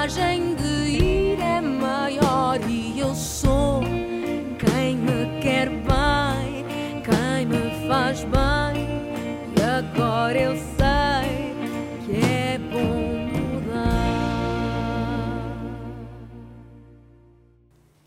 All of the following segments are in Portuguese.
coragem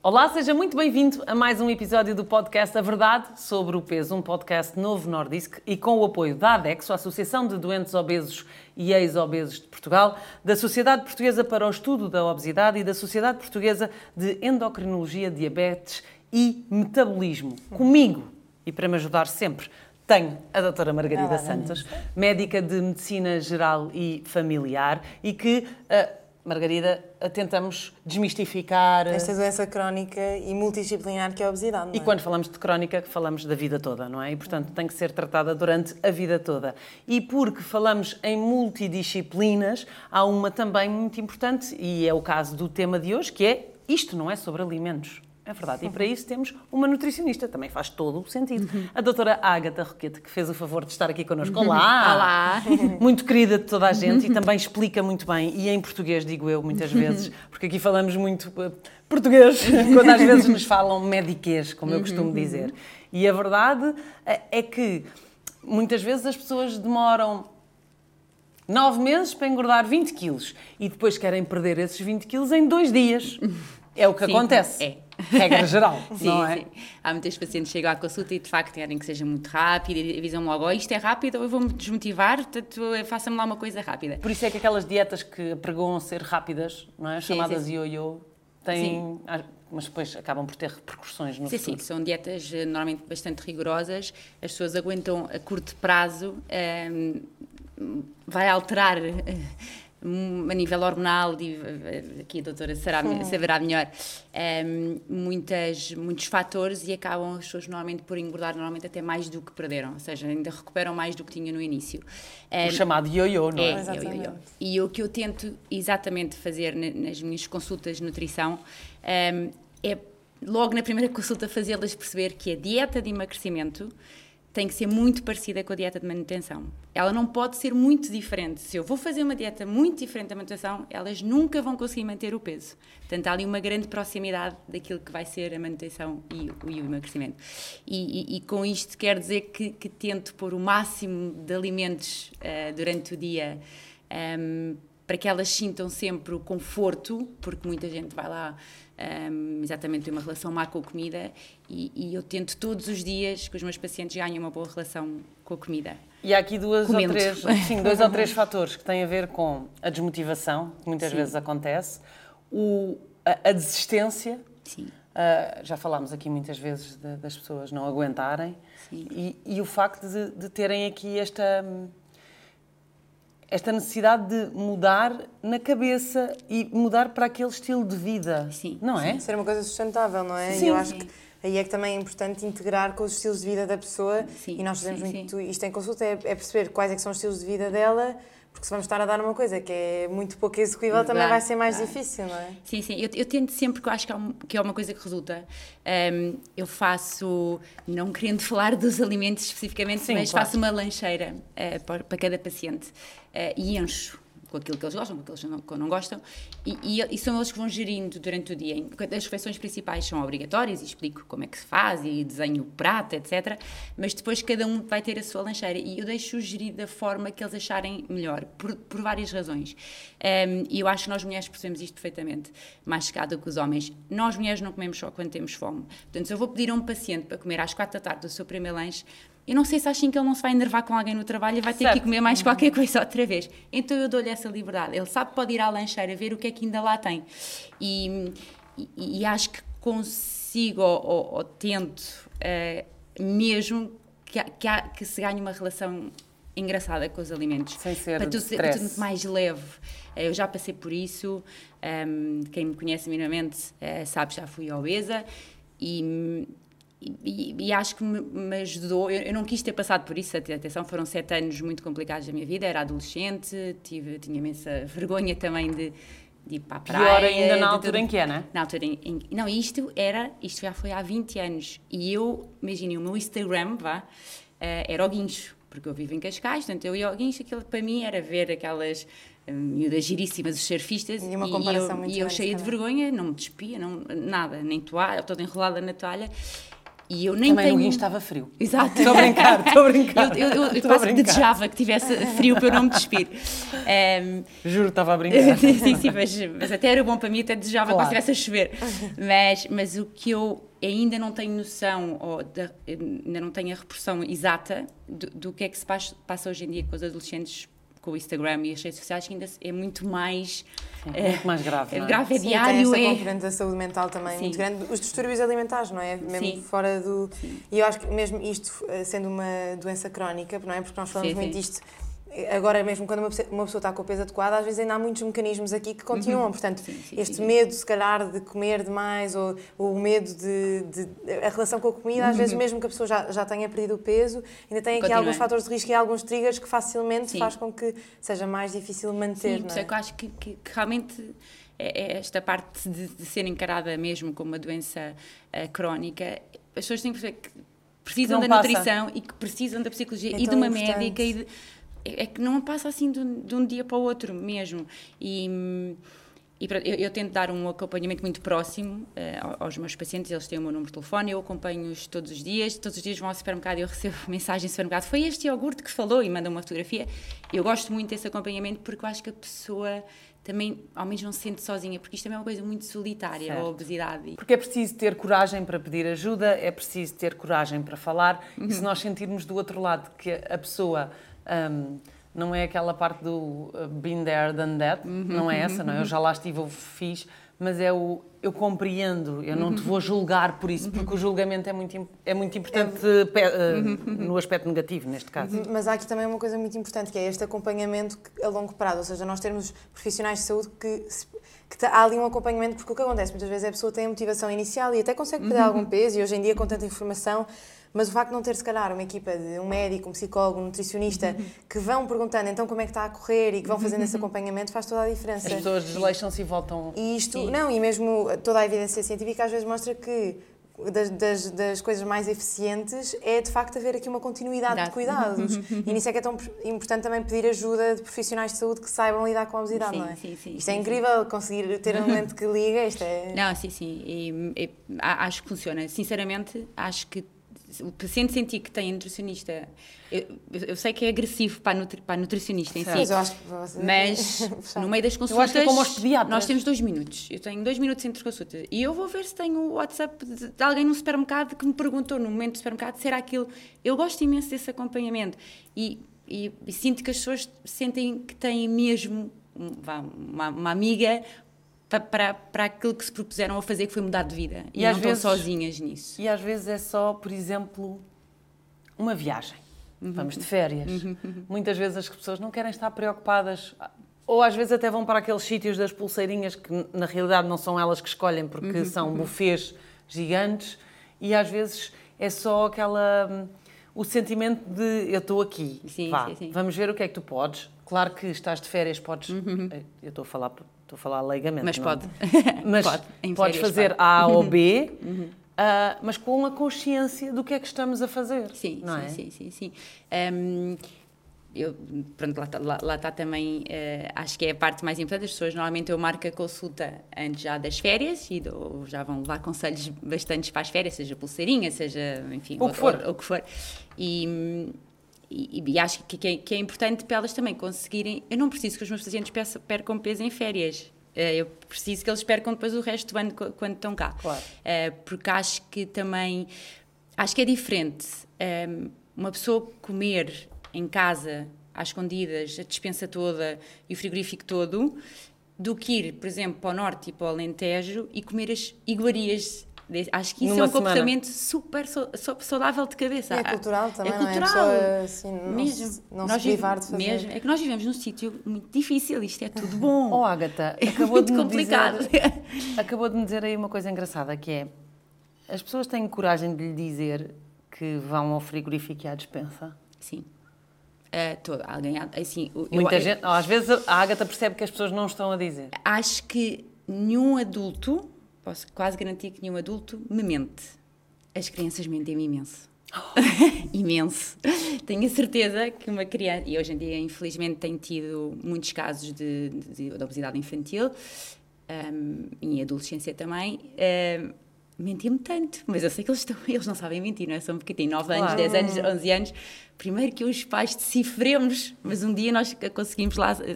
Olá, seja muito bem-vindo a mais um episódio do podcast A Verdade sobre o Peso, um podcast novo Nordisk e com o apoio da ADEXO, a Associação de Doentes Obesos e Ex-Obesos de Portugal, da Sociedade Portuguesa para o Estudo da Obesidade e da Sociedade Portuguesa de Endocrinologia, Diabetes e Metabolismo. Comigo, e para me ajudar sempre, tenho a doutora Margarida Olá, Santos, médica de Medicina Geral e Familiar e que... ah, Margarida, tentamos desmistificar. Esta doença crónica e multidisciplinar que é a obesidade. não E é? quando falamos de crónica, falamos da vida toda, não é? E, portanto, tem que ser tratada durante a vida toda. E porque falamos em multidisciplinas, há uma também muito importante, e é o caso do tema de hoje, que é isto não é sobre alimentos. É verdade. E para isso temos uma nutricionista, também faz todo o sentido. A doutora Ágata Roquete, que fez o favor de estar aqui connosco. Olá! Olá. Muito querida de toda a gente e também explica muito bem, e em português, digo eu, muitas vezes, porque aqui falamos muito eh, português, quando às vezes nos falam mediquês, como eu costumo dizer. E a verdade eh, é que muitas vezes as pessoas demoram nove meses para engordar 20 quilos e depois querem perder esses 20 quilos em dois dias. É o que Sim, acontece. é. Regra geral, Sim, não é? sim. Há muitas pacientes que chegam à consulta e de facto querem que seja muito rápido e avisam logo, oh, isto é rápido, eu vou-me desmotivar, portanto faça-me lá uma coisa rápida. Por isso é que aquelas dietas que pregam ser rápidas, não é? Sim, chamadas sim. ioiô, têm. Mas depois acabam por ter repercussões no Sim, futuro. sim, são dietas eh, normalmente bastante rigorosas, as pessoas aguentam a curto prazo, ehm, vai alterar eh, a nível hormonal, e eh, aqui a doutora será, saberá melhor, ehm, muitas, muitos fatores e acabam as pessoas normalmente por engordar normalmente até mais do que perderam, ou seja, ainda recuperam mais do que tinham no início. O Ehm, chamado ioiô, não é? é, eu. E o que eu tento exatamente fazer na- nas minhas consultas de nutrição hum, é, logo na primeira consulta, fazê-las perceber que a dieta de emagrecimento tem que ser muito parecida com a dieta de manutenção. Ela não pode ser muito diferente. Se eu vou fazer uma dieta muito diferente da manutenção, elas nunca vão conseguir manter o peso. Portanto, há ali uma grande proximidade daquilo que vai ser a manutenção e, e o emagrecimento. E, e- e com isto quero dizer que, que tento pôr o máximo de alimentos eh, durante o dia ehm, para que elas sintam sempre o conforto, porque muita gente vai lá ehm, exatamente ter uma relação má com a comida e, e eu tento todos os dias que os meus pacientes ganhem uma boa relação com a comida. E há aqui duas ou três, sim, dois ou três fatores que têm a ver com a desmotivação, que muitas Sim. vezes acontece, o, a, a desistência. Sim. ah, já falámos aqui muitas vezes de- das pessoas não aguentarem e, e o facto de, de terem aqui esta hum, esta necessidade de mudar na cabeça e mudar para aquele estilo de vida, Sim, não é? Ser uma coisa sustentável, não é? Sim. Eu acho Sim. que aí é que também é importante integrar com os estilos de vida da pessoa Sim, e nós fazemos sim, muito isto em consulta, é, é perceber quais é que são os estilos de vida dela, porque se vamos estar a dar uma coisa que é muito pouco execuível, também Dá, vai ser mais difícil, não é? Sim, sim. Eu, eu tento sempre, que eu acho que é, um- que é uma coisa que resulta. Ehm, eu faço, não querendo falar dos alimentos especificamente, Sim, mas claro. faço uma lancheira para, para cada paciente eh, e encho com aquilo que eles gostam, com aquilo que eles não, que não gostam, e, e- e são eles que vão gerindo durante o dia. As refeições principais são obrigatórias e explico como é que se faz e desenho o prato, etc. Mas depois cada um vai ter a sua lancheira e eu deixo-o gerir da forma que eles acharem melhor, por, por várias razões. Ehm, e eu acho que nós mulheres percebemos isto perfeitamente, mais chegada que os homens. Nós mulheres não comemos só quando temos fome. Portanto, se eu vou pedir a um paciente para comer às quatro da tarde o seu primeiro lanche, eu não sei se acham que ele não se vai enervar com alguém no trabalho e vai ter Certo. que comer mais qualquer coisa outra vez. Então eu dou-lhe essa liberdade. Ele sabe que pode ir à lancheira ver o que é que ainda lá tem. E, e- e acho que consigo ou, ou- ou tento eh, mesmo que, que, há- que se ganhe uma relação engraçada com os alimentos. Sem ser para tudo, ser- para tudo stress. mais leve. Eh, Eu já passei por isso. ehm, quem me conhece minimamente eh, sabe que já fui obesa e, e, e acho que me, me ajudou. Eu, eu não quis ter passado por isso. Atenção, foram sete anos muito complicados da minha vida. Era adolescente, tive, tinha imensa vergonha também de, de ir para a praia. Pior ainda na altura em que é, não é? Na altura em, em- Não, isto era. Isto já foi há 20 anos. E eu, imaginem, o meu Instagram, vá, eh, era o guincho. Porque eu vivo em Cascais, portanto eu ia ao guincho, aquilo para mim era ver aquelas miúdas giríssimas, os surfistas, E uma e, comparação eu, muito e eu cheia de vergonha, não me despia, não, nada, nem toalha, toda enrolada na toalha. E eu nem Também tenho... no Guinho estava frio. Exato. Estou a brincar, estou a brincar. Eu, eu, eu, quase que desejava que tivesse frio para eu não me despir. Ehm, Juro, estava a brincar. sim, sim, mas, mas até era bom para mim, até desejava Claro. que estivesse a chover. Mas, mas o que eu ainda não tenho noção, ou da- ainda não tenho a reprodução exata do, do que é que se passa, passa hoje em dia com os adolescentes, com o Instagram e as redes sociais, que ainda é muito mais. É muito mais grave. É é? grave, é Sim, diário, tem esta é. componente da saúde mental também Sim. muito grande. Os distúrbios alimentares, não é? Mesmo Sim. fora do... E eu acho que mesmo isto eh, sendo uma doença crónica, não é? Porque nós falamos Sim, muito sim. disto... Agora, mesmo quando uma pessoa, uma pessoa está com o peso adequado, às vezes ainda há muitos mecanismos aqui que continuam. Portanto, Uhum. Sim, sim, este sim. medo, se calhar, de comer demais ou, ou o medo de, de- A relação com a comida, às vezes, mesmo que a pessoa já, já tenha perdido o peso, ainda tem aqui Continua. alguns fatores de risco e alguns triggers que facilmente faz com que seja mais difícil manter. Sim, não é? é eu acho que, que- que realmente é- é esta parte de, de ser encarada mesmo como uma doença eh, crónica, as pessoas têm que perceber que precisam da passa. nutrição e que precisam da psicologia É e de uma importante. médica e de- é, é que não passa assim de um, de um dia para o outro mesmo. E, e pronto, eu, eu tento dar um acompanhamento muito próximo ao- aos meus pacientes, eles têm o meu número de telefone, eu acompanho-os todos os dias, todos os dias vão ao supermercado e eu recebo mensagem do supermercado, foi este iogurte que falou e mandam uma fotografia. Eu gosto muito desse acompanhamento porque eu acho que a pessoa também, ao menos, não se sente sozinha, porque isto também é uma coisa muito solitária, Certo. a obesidade. Porque é preciso ter coragem para pedir ajuda, é preciso ter coragem para falar, e Uhum. se nós sentirmos do outro lado que a pessoa hum, não é aquela parte do uh, been there, done that, Uhum. não é essa, não é? Eu já lá estive, eu fiz, mas é o eu compreendo, eu não te Uhum. vou julgar por isso, porque o julgamento é muito, é muito importante pe- uh, no aspecto negativo, neste caso. Mas há aqui também uma coisa muito importante, que é este acompanhamento a longo prazo, ou seja, nós termos profissionais de saúde que, se- que há ali um acompanhamento, porque o que acontece? Muitas vezes é a pessoa tem a motivação inicial e até consegue perder algum peso, e hoje em dia com tanta informação, mas o facto de não ter, se calhar, uma equipa de um médico, um psicólogo, um nutricionista, que vão perguntando então como é que está a correr e que vão fazendo esse acompanhamento, faz toda a diferença. As pessoas desleixam-se e voltam. E isto, Sim. não, e mesmo toda a evidência científica às vezes mostra que das, das, das coisas mais eficientes é de facto haver aqui uma continuidade de Dá- cuidados. e nisso é que é tão importante também pedir ajuda de profissionais de saúde que saibam lidar com a obesidade, Sim, não é? sim, sim, isto é incrível conseguir ter um momento que liga, isto é. Não, sim, sim. E, e, acho que funciona. Sinceramente, acho que o paciente sentir que tem nutricionista. Eu, eu sei que é agressivo para a, nutri, para a nutricionista em si. Mas no meio das Eu consultas, é nós temos dois minutos. Eu tenho dois minutos entre consultas. E eu vou ver se tenho o WhatsApp de, de alguém no supermercado que me perguntou no momento do supermercado se era aquilo. Eu gosto imenso desse acompanhamento. E, e- e sinto que as pessoas sentem que têm mesmo um- uma, uma amiga para, para aquilo que se propuseram a fazer, que foi mudar de vida. E, E não às estão vezes- sozinhas nisso. E às vezes é só, por exemplo, uma viagem. Vamos de férias. Muitas vezes as pessoas não querem estar preocupadas. Ou às vezes até vão para aqueles sítios das pulseirinhas que na realidade não são elas que escolhem porque são bufês gigantes e às vezes é só aquela hum, o sentimento de eu estou aqui. Sim, Vá, sim, sim. Vamos ver o que é que tu podes. Claro que estás de férias, podes. Eu estou a falar, estou a falar leigamente. Mas não- pode. mas Pode, podes fazer pode. A ou B, ah, mas com a consciência do que é que estamos a fazer. Sim, não sim, é? sim, sim, sim. Hum, eu, pronto, lá está lá, lá está também, eh, acho que é a parte mais importante. As pessoas normalmente eu marco a consulta antes já das férias e dou- já vão levar conselhos bastantes para as férias, seja pulseirinha, seja, enfim, O que for. o que for. E, e, e acho que, que, é, que é importante para elas também conseguirem. Eu não preciso que os meus pacientes percam peso em férias. Eh, Eu preciso que eles percam depois o resto do ano quando estão cá. Claro. Eh, porque acho que também acho que é diferente ehm, uma pessoa comer em casa às escondidas a despensa toda e o frigorífico todo do que ir, por exemplo, para o norte e para o Alentejo e comer as iguarias. Acho que isso Numa é um semana. comportamento super sau- sau- saudável de cabeça. E é cultural também, é não é? A cultural. pessoa, assim, não mesmo. se- não se Nós privar vive- de fazer. Mesmo. É que nós vivemos num sítio muito difícil, isto é tudo bom. Oh, Agatha, É acabou muito de me complicado. Dizer, acabou de me dizer aí uma coisa engraçada, que é as pessoas têm coragem de lhe dizer que vão ao frigorífico e à despensa. Sim. Eh, todo, alguém, assim, eu- Muita eu- gente, às vezes a Agatha percebe que as pessoas não estão a dizer. acho que nenhum adulto, posso quase garantir que nenhum adulto me mente. As crianças mentem-me imenso. Imenso. Tenho a certeza que uma criança, e hoje em dia, infelizmente, tenho tido muitos casos de, de, de obesidade infantil um, e em adolescência também. Um, Mentia-me tanto, mas eu sei que eles, estão, eles não sabem mentir, não é? São porque têm 9 anos, Claro. 10 anos, 11 anos. Primeiro que os pais decifremos, mas um dia nós conseguimos lá eh,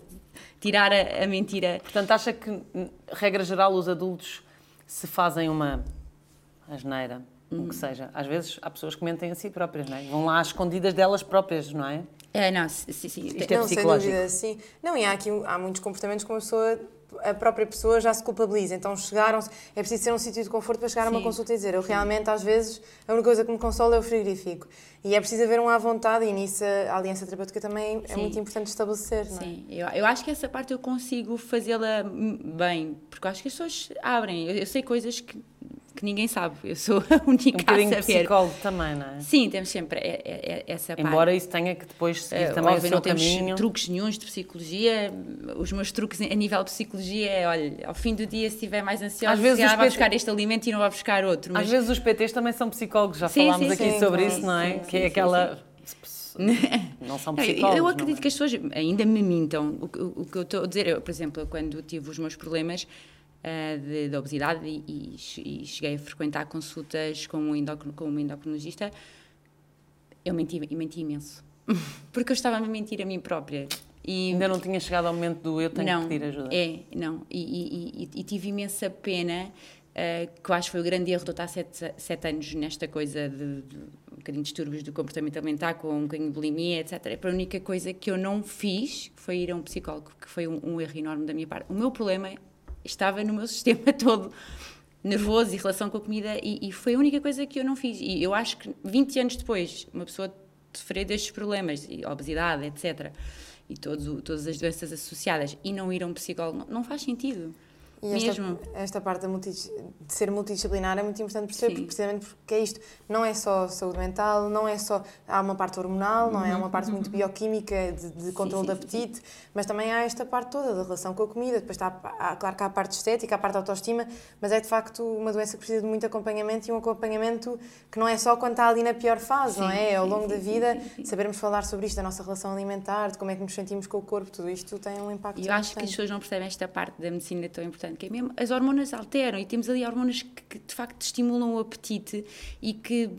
tirar a, a mentira. Portanto, acha que, regra geral, os adultos se fazem uma asneira, o Hum. que seja. Às vezes há pessoas que mentem a si próprias, não é? Vão lá às escondidas delas próprias, não é? É, não, sim, sim. Isto é não, psicológico. dúvida, sim. Não, e há aqui há muitos comportamentos que uma pessoa, a própria pessoa já se culpabiliza. Então chegaram é preciso ser um sítio de conforto para chegar a uma Sim. consulta e dizer, eu realmente às vezes a única coisa que me consola é o frigorífico. E é preciso haver um à vontade e nisso a aliança terapêutica também é Sim. muito importante estabelecer, não é? Sim, eu, eu acho que essa parte eu consigo fazê-la bem, porque eu acho que as pessoas abrem. Eu, eu sei coisas que, que ninguém sabe, eu sou a Um única bocadinho a saber. psicólogo também, não é? Sim, temos sempre é- é- é- essa parte. Embora isso tenha que depois seguir também o óbvio, seu não temos caminho. truques nenhuns de psicologia. Os meus truques a nível de psicologia é, olha, ao fim do dia, se estiver mais ansioso, Às vezes se os vai PT buscar este alimento e não vai buscar outro. Mas Às vezes os PTs também são psicólogos, já Sim, falámos sim, aqui sim, sobre isso, não é? Que é aquela. Não são psicólogos. Eu acredito é? que as pessoas ainda me mintam. O, que- o que eu estou a dizer, eu, por exemplo, quando tive os meus problemas ah, de, de obesidade e, e che- cheguei a frequentar consultas com um, endocrin- com um endocrinologista, eu menti, menti imenso. Porque eu estava a me mentir a mim própria. E, Ainda não tinha chegado ao momento do eu tenho não, que pedir ajuda. É, não. E, e- e- tive imensa pena, eh, que eu acho que foi o grande erro de eu estar sete, sete anos nesta coisa de, de um bocadinho de distúrbios do comportamento alimentar, com um bocadinho de bulimia, etc. A única coisa que eu não fiz foi ir a um psicólogo, que foi um, um erro enorme da minha parte. O meu problema estava no meu sistema todo nervoso e relação com a comida e, e foi a única coisa que eu não fiz. E eu acho que 20 anos depois, uma pessoa sofrer destes problemas, obesidade, etc., e todos, o- todas as doenças associadas, e não ir a um psicólogo, não, não faz sentido. E esta, Mesmo. esta parte de ser multidisciplinar é muito importante perceber, porque, precisamente porque é isto. Não é só saúde mental, não é só. Há uma parte hormonal, não é? Há uma parte muito bioquímica de, de controle sim, de sim, apetite, mas também há esta parte toda da relação com a comida. Depois está, há, claro que há a parte estética, a parte da autoestima, mas é de facto uma doença que precisa de muito acompanhamento e um acompanhamento que não é só quando está ali na pior fase, não é? Ao longo da vida, sabermos falar sobre isto, da nossa relação alimentar, de como é que nos sentimos com o corpo, tudo isto tem um impacto. E eu acho que as pessoas não percebem esta parte da medicina tão importante, que é mesmo as hormonas alteram e temos ali hormonas que, que, de facto estimulam o apetite e que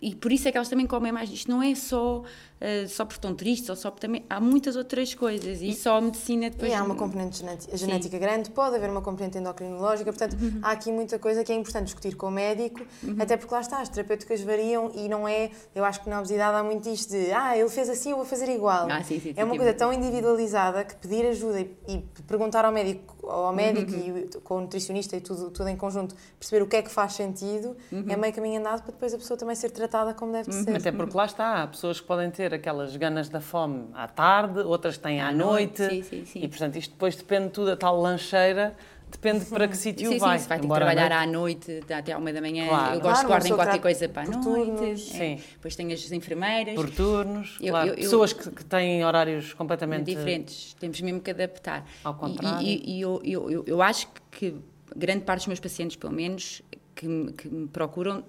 e por isso é que elas também comem mais. Isto não é só, eh, só porque estão tristes ou só porque também há muitas outras coisas e, só a medicina depois. E há uma componente genética, genética grande, pode haver uma componente endocrinológica, portanto, há aqui muita coisa que é importante discutir com o médico, até porque lá está, as terapêuticas variam e não é, eu acho que na obesidade há muito isto de, ah, ele fez assim, eu vou fazer igual. Ah, sim, sim, é uma sim, coisa tão individualizada que pedir ajuda e, e perguntar ao médico, ao médico Uhum. e com o nutricionista e tudo, tudo em conjunto, perceber o que é que faz sentido, Uhum. é meio caminho andado para depois a pessoa também ser tratada como deve ser. Até porque lá está, há pessoas que podem ter aquelas ganas da fome à tarde, outras têm à, À noite. noite, sim, sim, sim. E portanto isto depois depende tudo, a tal lancheira, depende para que sítio Sim, vai. sim, se vai ter que trabalhar noite- à noite até à uma da manhã. Claro. Eu gosto Claro, de guardar qualquer coisa para a noite. turnos. é. Sim. Depois tem as enfermeiras. Por turnos, Eu- claro. eu- eu- Pessoas que, que têm horários completamente diferentes, temos mesmo que adaptar. Ao E- contrário. E, e eu, eu, eu, eu acho que grande parte dos meus pacientes, pelo menos, que, que me procuram,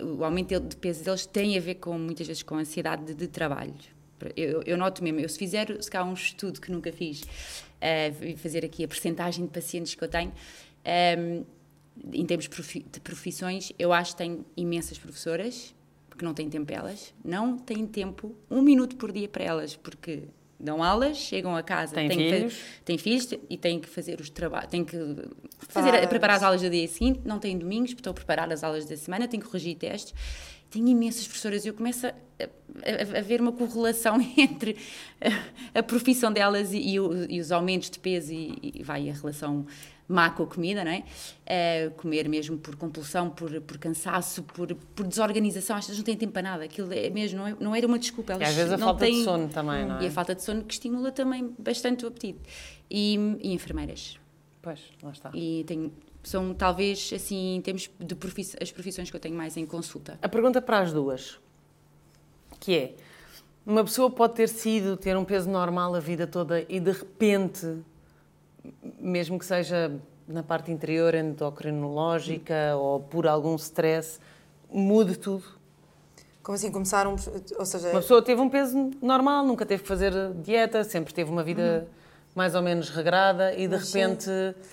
o aumento de peso deles tem a ver com, muitas vezes, com a ansiedade de, de trabalho. Eu, eu noto mesmo, eu se fizer, se calhar um estudo que nunca fiz, e fazer aqui a percentagem de pacientes que eu tenho, ehm, em termos de profissões, eu acho que tenho imensas professoras, porque não têm tempo para elas, não têm tempo, um minuto por dia para elas, porque dão aulas, chegam a casa, Têm têm, que fa- filhos? têm filhos e têm que fazer os trabalhos, têm que fazer, Preparar. preparar as aulas do dia seguinte, não têm domingos, porque estão a preparar as aulas da semana, têm que corrigir testes. Tenho imensas professoras e eu começo a, a- a ver uma correlação entre a, a profissão delas e, e o- e os aumentos de peso e, e vai a relação má com a comida, não é? Eh, comer mesmo por compulsão, por, por cansaço, por, por desorganização, as pessoas não têm tempo para nada, aquilo é mesmo, não, é, não era uma desculpa. E elas às vezes a falta de têm- sono também, não é? E a falta de sono que estimula também bastante o apetite. E, e enfermeiras. Pois, lá está. E tenho, são talvez, assim, em termos de profiss as profissões que eu tenho mais em consulta. A pergunta para as duas, que é, uma pessoa pode ter sido, ter um peso normal a vida toda e de repente, mesmo que seja na parte interior endocrinológica ou por algum stress, mude tudo? Como assim, começar um. Ou seja, Uma pessoa teve um peso normal, nunca teve que fazer dieta, sempre teve uma vida mais ou menos regrada e de Mas sim. repente.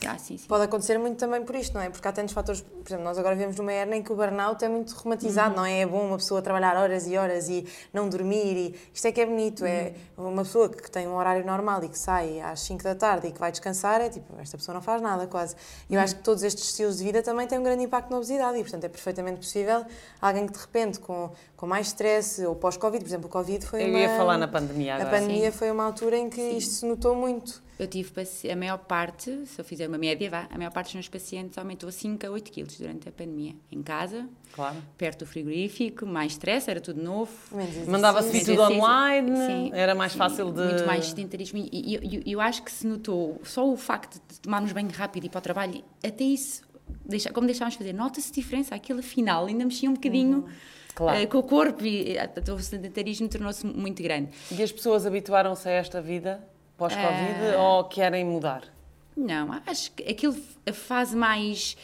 Ah, sim, sim. Pode acontecer muito também por isto, não é? Porque há tantos fatores. Por exemplo, nós agora vivemos numa era em que o burnout é muito romantizado, não é? É bom uma pessoa trabalhar horas e horas e não dormir. E isto é que é bonito. É uma pessoa que tem um horário normal e que sai às 5 da tarde e que vai descansar, é tipo, esta pessoa não faz nada quase. E eu acho que todos estes estilos de vida também têm um grande impacto na obesidade e, portanto, é perfeitamente possível alguém que de repente com, com mais stress ou pós-Covid, por exemplo, o Covid foi Eu uma. ia falar na pandemia A agora. pandemia foi uma altura em que isto se notou muito. Eu tive a maior parte, se eu fizer uma média, vá, a maior parte dos meus pacientes aumentou 5 a 8 quilos durante a pandemia. Em casa, Claro. perto do frigorífico, mais stress, era tudo novo. Exercício. Mandava-se tudo online, Sim, era mais sim, fácil de. Muito mais sedentarismo. E e- e eu, eu acho que se notou, só o facto de tomarmos banho rápido e ir para o trabalho, até isso, deixa, como deixámos fazer, nota-se diferença. Aquilo afinal ainda mexia um bocadinho Claro. eh, com o corpo e eh, o sedentarismo tornou-se muito grande. E as pessoas habituaram-se a esta vida pós-Covid Ah. ou querem mudar? Não, acho que aquilo, a fase mais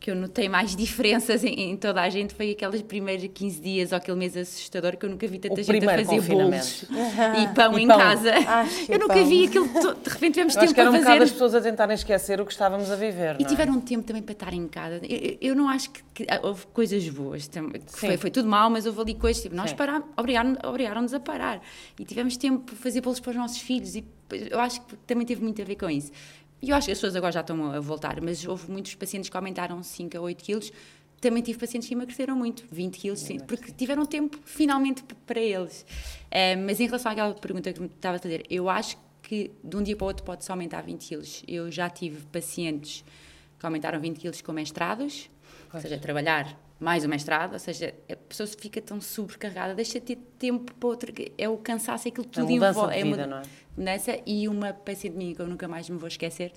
que eu notei mais diferenças em, em toda a gente foi aqueles primeiros 15 dias ou aquele mês assustador que eu nunca vi tanta O gente a fazer bolos e pão E em pão. casa. Que eu nunca pão. vi aquilo, de repente tivemos Eu acho tempo que era um para bocado fazer. as pessoas a tentarem esquecer o que estávamos a viver. E não é? tiveram tempo também para estar em casa. Eu, eu- não acho que, que houve coisas boas. que. Foi, foi tudo mal, mas houve ali coisas. Tipo, nós parar, obrigaram- obrigaram-nos a parar. E tivemos tempo para fazer bolos para os nossos filhos. E eu acho que também teve muito a ver com isso. E eu acho que as pessoas agora já estão a voltar, mas houve muitos pacientes que aumentaram 5 a 8 quilos. Também tive pacientes que emagreceram muito, 20 quilos, sim, porque tiveram tempo finalmente para eles. Eh, mas em relação àquela pergunta que me estava a fazer, eu acho que de um dia para o outro pode-se aumentar 20 quilos. Eu já tive pacientes que aumentaram 20 quilos com mestrados, ou seja, trabalhar mais o mestrado, ou seja, a pessoa fica tão sobrecarregada, deixa de ter tempo para outra. É o cansaço, é aquilo A tudo mudança envolve. é vida, não é? mudança. E uma paciente minha que eu nunca mais me vou esquecer,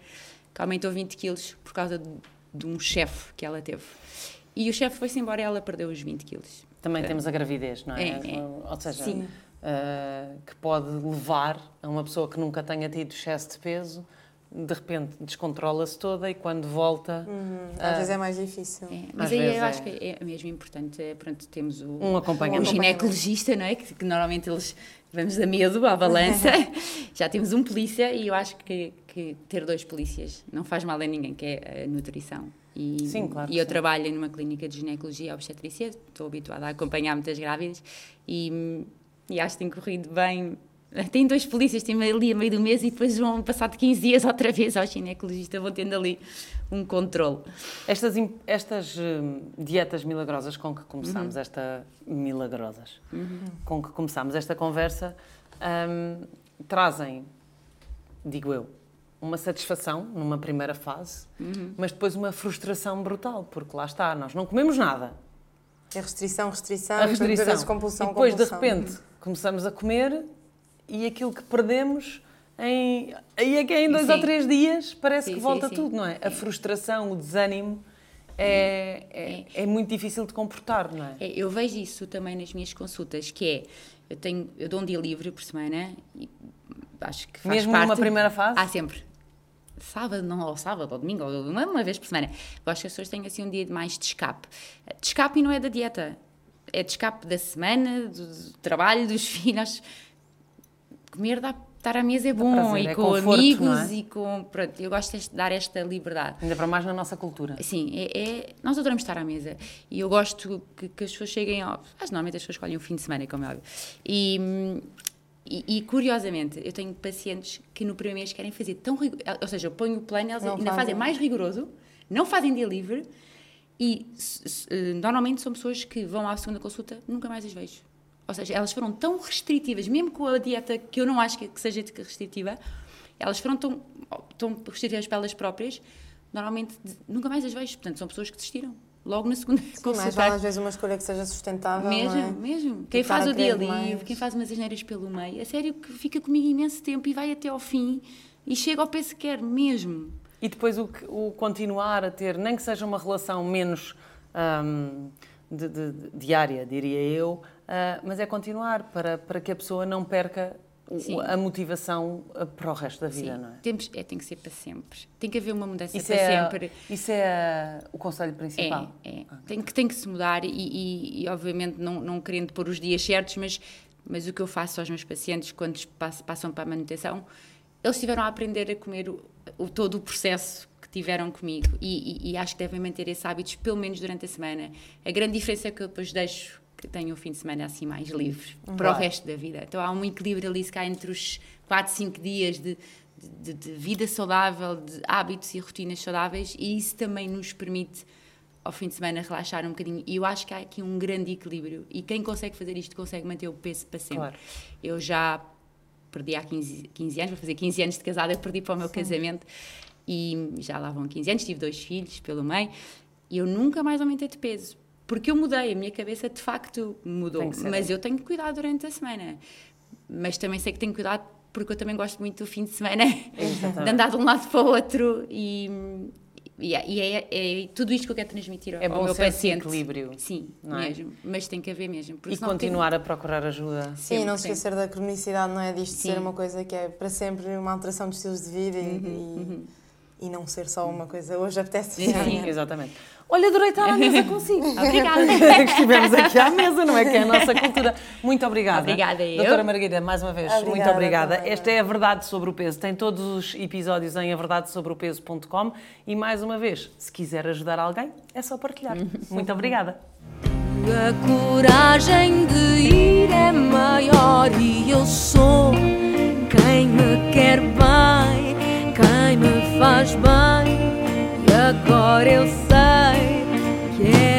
que aumentou 20 quilos por causa de, de um chefe que ela teve. E o chefe foi-se embora e ela perdeu os 20 quilos. Também temos a gravidez, não é? É, é. Ou seja, eh, que pode levar a uma pessoa que nunca tenha tido excesso de peso, de repente descontrola-se toda e quando volta, Às vezes é mais difícil. É, mas aí eu é. acho que é mesmo importante. é, pronto, temos o, um acompanhamento. ginecologista, não é? Que, que normalmente eles vamos a medo, à balança. Já temos um polícia e eu acho que, que ter dois polícias não faz mal a ninguém, que é a nutrição. E, Sim, claro E eu sim. trabalho trabalho numa clínica de ginecologia e obstetrícia, estou habituada a acompanhar muitas grávidas e, e acho que tem corrido bem. Tem dois polícias, tem ali a meio do mês e depois vão passar de 15 dias outra vez ao ginecologista, vão tendo ali um controle. Estas, estas hum, dietas milagrosas com que começámos Uhum. esta milagrosas com que começámos esta conversa hum, trazem, digo eu, uma satisfação numa primeira fase, Uhum. mas depois uma frustração brutal, porque lá está, nós não comemos nada. É restrição, restrição, a e depois restrição. vezes compulsão, e depois, compulsão. de repente, começamos a comer e aquilo que perdemos em, aí é que é em dois Sim. ou três dias parece Sim, que volta sim. tudo, não é? A frustração, o desânimo é, é, é muito difícil de comportar, não é? É, eu vejo isso também nas minhas consultas, que é, eu, tenho, eu dou um dia livre por semana e acho que faz Mesmo parte... numa primeira fase? Há sempre. Sábado, não, ou sábado, ou domingo, ou uma, uma vez por semana. Gosto que as pessoas tenham assim um dia de mais de escape. De escape não é da dieta. É de escape da semana, do, do trabalho, dos filhos. Comer dá estar à mesa é bom prazer, e é com conforto, amigos é? e com pronto, eu gosto de dar esta liberdade Ainda para mais na nossa cultura. Sim, é, é- nós adoramos estar à mesa e eu gosto que, que as pessoas cheguem ao. Que normalmente as pessoas escolhem um fim de semana, como é óbvio. E, e, e, curiosamente, eu tenho pacientes que no primeiro mês querem fazer tão rigoroso. Ou seja, eu ponho o plano, elas Não ainda fazem. fazem mais rigoroso, não fazem dia livre e eh, normalmente são pessoas que vão à segunda consulta, nunca mais as vejo. Ou seja, elas foram tão restritivas, mesmo com a dieta que eu não acho que, que seja restritiva, elas foram tão, tão restritivas para elas próprias, normalmente nunca mais as vejo. Portanto, são pessoas que desistiram logo na segunda Sim, consulta. mais vale às vezes uma escolha que seja sustentável, Mesmo, não é? mesmo. Quem faz o dia livre, quem faz umas asneiras pelo meio, a sério que fica comigo imenso tempo e vai até ao fim e chega ao peso que quer, mesmo. E depois o, que- o continuar a ter, nem que seja uma relação menos hum, de- de- de- diária, diria eu, ah, mas é continuar para, para que a pessoa não perca Sim. a motivação uh, para o resto da vida, Sim, não é? Temos, é, tem que ser para sempre. Tem que haver uma mudança Isso para é, sempre. isso é o conselho principal. É, é. Tem, que, tem que se mudar e, e- e, obviamente não, não querendo pôr os dias certos, mas, mas o que eu faço aos meus pacientes quando pass- passam para a manutenção, eles tiveram a aprender a comer o, o- todo o processo que tiveram comigo e, e- e acho que devem manter esses hábitos pelo menos durante a semana. A grande diferença é que eu depois deixo que tenham o fim de semana assim mais livre para o resto da vida. Então há um equilíbrio ali se cá entre os 4, 5 dias de, de, de vida saudável, de hábitos e rotinas saudáveis e isso também nos permite ao fim de semana relaxar um bocadinho. E eu acho que há aqui um grande equilíbrio. E quem consegue fazer isto consegue manter o peso para sempre. Claro. Eu já perdi há 15, 15 anos, vou fazer 15 anos de casada, eu perdi para o meu casamento e já lá vão 15 anos, tive dois filhos pelo meio e eu nunca mais aumentei de peso. Porque eu mudei, a minha cabeça de facto mudou. Tem que ser. Mas eu tenho que cuidar durante a semana. Mas também sei que tenho que cuidar porque eu também gosto muito do fim de semana, de andar de um lado para o outro e, e, é, e é- é tudo isto que eu quero transmitir ao, É ao bom meu ser esse paciente. equilíbrio, Sim, não é? mesmo. Mas tem que haver mesmo. porque E continuar a procurar ajuda. Sim, não se esquecer da cronicidade, não é? Disto Sim. ser uma coisa que é para sempre uma alteração de estilos de vida e, Uhum, e, e não ser só uma coisa. Hoje apetece Sim, amanhã. Exatamente. Olha, adorei estar à mesa consigo. Obrigada. que estivemos aqui à mesa, não é? Que é a nossa cultura. Muito obrigada. Obrigada, eu. Doutora Margarida, mais uma vez, muito Obrigada obrigada. também. Esta é a Verdade sobre o Peso. Tem todos os episódios em averdadesobreopeso.com e, mais uma vez, se quiser ajudar alguém, é só partilhar. Muito obrigada. A coragem de ir é maior e eu sou quem me quer bem, faz bem. E agora eu sei que é.